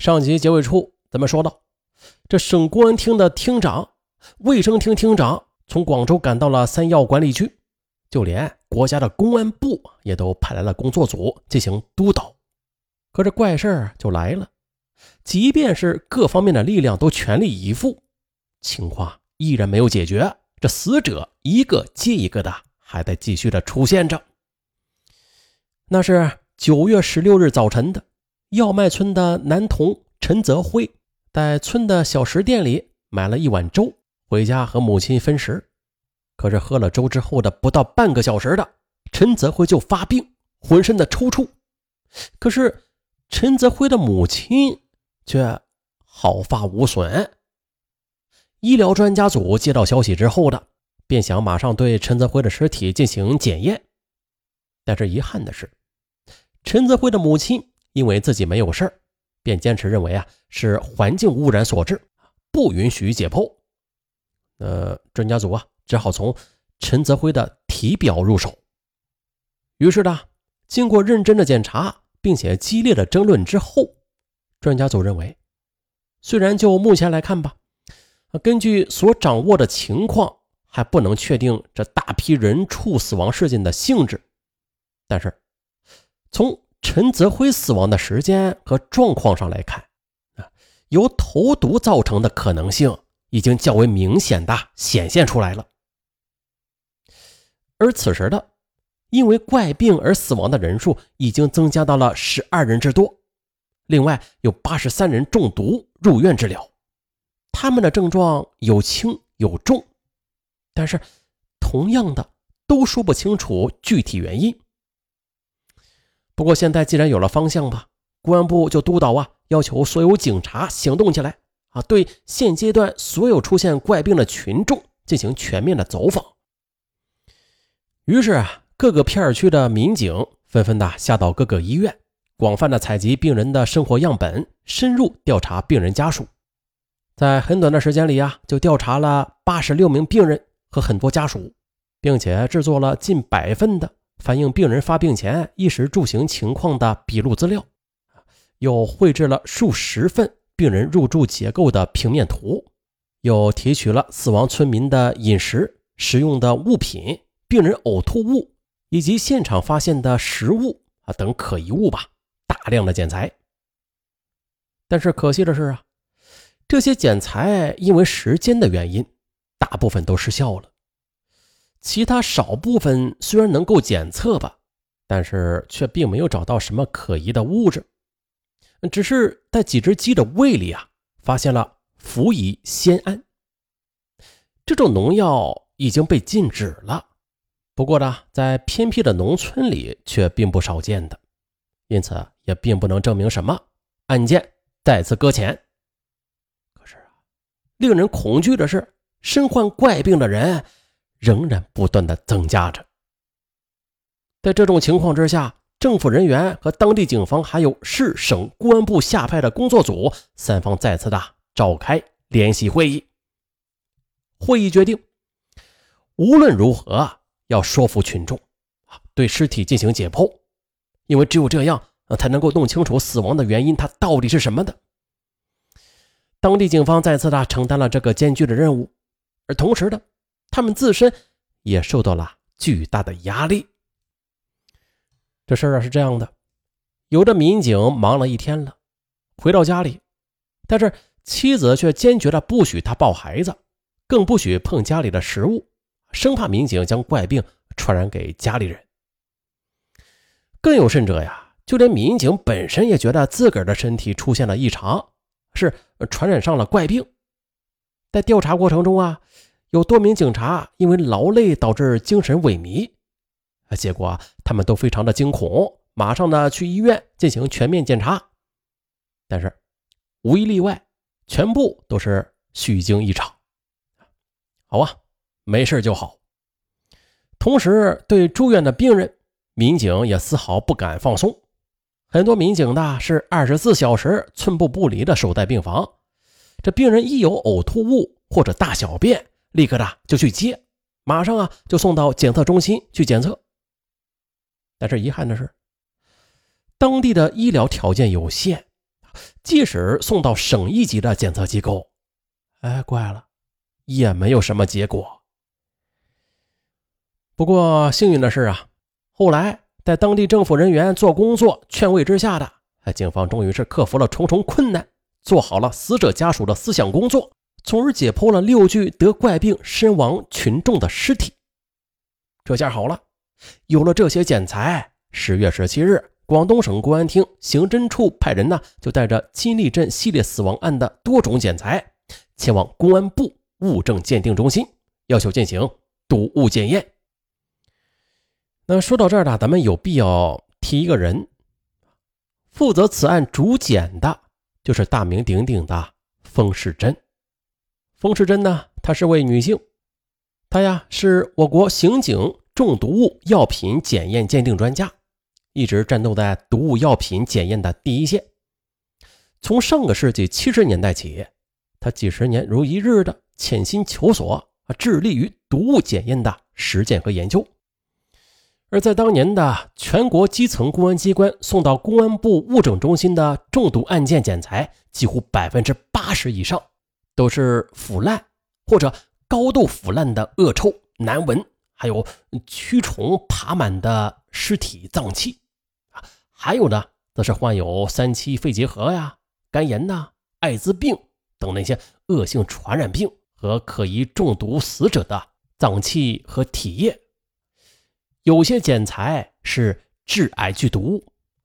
上集结尾处咱们说到，这省公安厅的厅长、卫生厅厅长从广州赶到了三要管理区，就连国家的公安部也都派来了工作组进行督导。可这怪事儿就来了，即便是各方面的力量都全力以赴，情况依然没有解决，这死者一个接一个的还在继续的出现着。那是九月十六日早晨的，药麦村的男童陈泽辉在村的小食店里买了一碗粥，回家和母亲分食。可是喝了粥之后的不到半个小时的，陈泽辉就发病，浑身的抽搐。可是陈泽辉的母亲却毫发无损。医疗专家组接到消息之后的，便想马上对陈泽辉的尸体进行检验，但是遗憾的是。陈泽辉的母亲因为自己没有事便坚持认为啊是环境污染所致，不允许解剖。呃，专家组啊只好从陈泽辉的体表入手。于是呢，经过认真的检查，并且激烈的争论之后，专家组认为，虽然就目前来看吧，根据所掌握的情况，还不能确定这大批人畜死亡事件的性质，但是。从陈泽辉死亡的时间和状况上来看，啊，由投毒造成的可能性已经较为明显的显现出来了。而此时的，因为怪病而死亡的人数已经增加到了十二人之多，另外有八十三人中毒入院治疗，他们的症状有轻有重，但是同样的都说不清楚具体原因。不过现在既然有了方向吧，公安部就督导啊，要求所有警察行动起来啊，对现阶段所有出现怪病的群众进行全面的走访。于是啊，各个片区的民警纷纷的下到各个医院，广泛的采集病人的生活样本，深入调查病人家属。在很短的时间里啊，就调查了八十六名病人和很多家属，并且制作了近百份的。反映病人发病前衣食住行情况的笔录资料，又绘制了数十份病人入住结构的平面图，又提取了死亡村民的饮食、食用的物品、病人呕吐物以及现场发现的食物啊等可疑物吧，大量的检材。但是可惜的是啊，这些检材因为时间的原因，大部分都失效了。其他少部分虽然能够检测吧，但是却并没有找到什么可疑的物质，只是在几只鸡的胃里啊，发现了氟乙酰胺。这种农药已经被禁止了，不过呢，在偏僻的农村里却并不少见的，因此也并不能证明什么。案件再次搁浅。可是啊，令人恐惧的是，身患怪病的人。仍然不断的增加着。在这种情况之下，政府人员和当地警方，还有市省公安部下派的工作组，三方再次的召开联席会议。会议决定，无论如何要说服群众啊，对尸体进行解剖，因为只有这样，才能够弄清楚死亡的原因，它到底是什么的。当地警方再次的承担了这个艰巨的任务，而同时的。他们自身也受到了巨大的压力。这事儿啊是这样的，有的民警忙了一天了，回到家里，但是妻子却坚决的不许他抱孩子，更不许碰家里的食物，生怕民警将怪病传染给家里人。更有甚者呀，就连民警本身也觉得自个儿的身体出现了异常，是传染上了怪病。在调查过程中啊。有多名警察因为劳累导致精神萎靡，啊，结果他们都非常的惊恐，马上呢去医院进行全面检查，但是无一例外，全部都是虚惊一场。好啊，没事就好。同时，对住院的病人，民警也丝毫不敢放松，很多民警呢是二十四小时寸步不离的守在病房，这病人一有呕吐物或者大小便。立刻的就去接，马上啊就送到检测中心去检测。但是遗憾的是，当地的医疗条件有限，即使送到省一级的检测机构，哎，怪了，也没有什么结果。不过幸运的是啊，后来在当地政府人员做工作劝慰之下的，警方终于是克服了重重困难，做好了死者家属的思想工作，从而解剖了六具得怪病身亡群众的尸体。这下好了，有了这些检材，十月十七日，广东省公安厅刑侦处派人呢，就带着金利镇系列死亡案的多种检材，前往公安部物证鉴定中心，要求进行毒物检验。那说到这儿呢，咱们有必要提一个人，负责此案主检的，就是大名鼎鼎的封世珍。封世珍呢，她是位女性，她呀是我国刑警重毒物药品检验鉴定专家，一直战斗在毒物药品检验的第一线。从上个世纪七十年代起，她几十年如一日的潜心求索，致力于毒物检验的实践和研究。而在当年的全国基层公安机关送到公安部物证中心的中毒案件检材，几乎百分之八十以上都是腐烂或者高度腐烂的恶臭难闻，还有蛆虫爬满的尸体脏器啊，还有呢，则是患有三期肺结核呀、肝炎呐、艾滋病等那些恶性传染病和可疑中毒死者的脏器和体液。有些检材是致癌剧毒、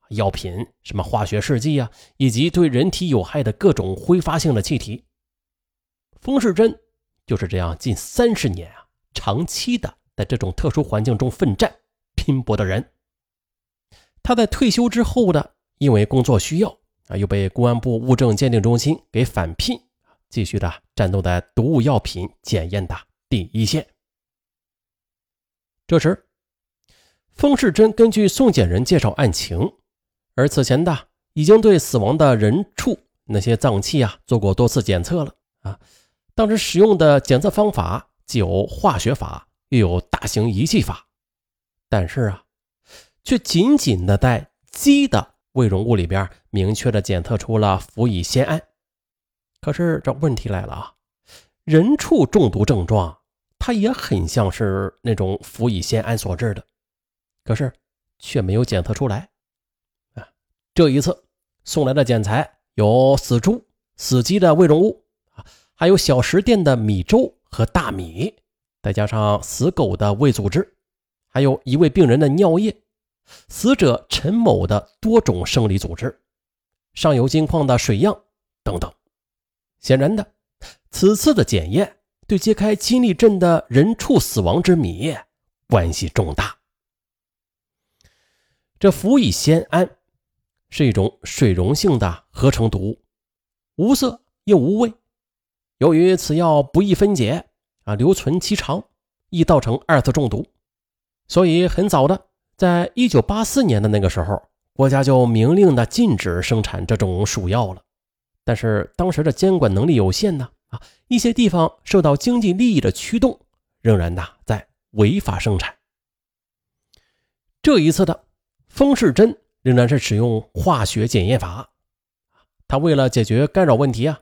药品、什么化学试剂啊，以及对人体有害的各种挥发性的气体。封世珍就是这样近三十年啊，长期的在这种特殊环境中奋战拼搏的人。他在退休之后的，因为工作需要啊，又被公安部物证鉴定中心给返聘，继续的战斗在毒物药品检验的第一线。这时。封世珍根据送检人介绍案情，而此前的已经对死亡的人畜那些脏器啊做过多次检测了啊。当时使用的检测方法既有化学法，又有大型仪器法，但是啊，却仅仅的在鸡的胃容物里边明确的检测出了氟乙酰胺。可是这问题来了啊，人畜中毒症状，它也很像是那种氟乙酰胺所致的。可是却没有检测出来，啊，这一次送来的检材有死猪、死鸡的胃容物，还有小食店的米粥和大米，再加上死狗的胃组织，还有一位病人的尿液，死者陈某的多种生理组织，上游金矿的水样等等。显然的，此次的检验对揭开金利镇的人畜死亡之谜关系重大。这氟乙酰胺是一种水溶性的合成毒物，无色又无味。由于此药不易分解啊，留存期长，易造成二次中毒，所以很早的，在一九八四年的那个时候，国家就明令的禁止生产这种鼠药了。但是当时的监管能力有限呢，啊，一些地方受到经济利益的驱动，仍然呢在违法生产。这一次的。封世珍仍然是使用化学检验法，他为了解决干扰问题啊，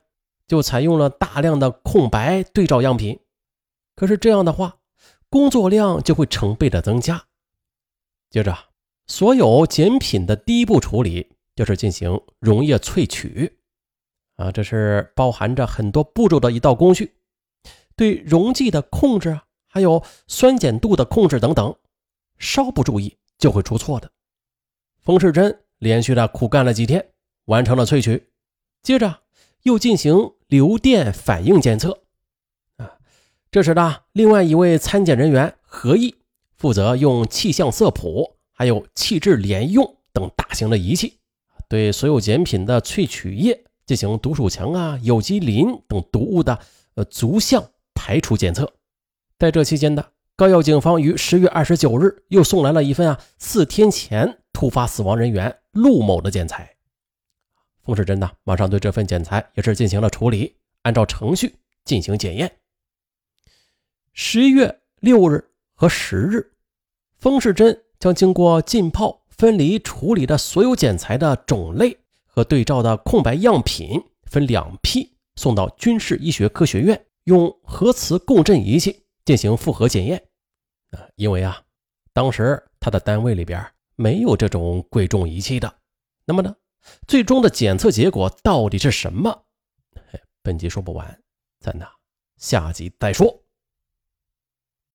就采用了大量的空白对照样品。可是这样的话，工作量就会成倍的增加。接着，所有检品的第一步处理就是进行溶液萃取，啊，这是包含着很多步骤的一道工序，对溶剂的控制，还有酸碱度的控制等等，稍不注意就会出错的。冯世珍连续的苦干了几天，完成了萃取，接着又进行流电反应检测。啊，这时呢，另外一位参检人员何毅负责用气象色谱、还有气质联用等大型的仪器，对所有检品的萃取液进行毒鼠强啊、有机磷等毒物的呃族相排除检测。在这期间的高要警方于十月二十九日又送来了一份啊四天前。突发死亡人员陆某的检材，冯世珍呢，马上对这份检材也是进行了处理，按照程序进行检验。十一月六日和十日，冯世珍将经过浸泡、分离处理的所有检材的种类和对照的空白样品分两批送到军事医学科学院，用核磁共振仪器进行复合检验。啊，因为啊，当时他的单位里边没有这种贵重仪器的，那么呢，最终的检测结果到底是什么？本集说不完，咱呐下集再说。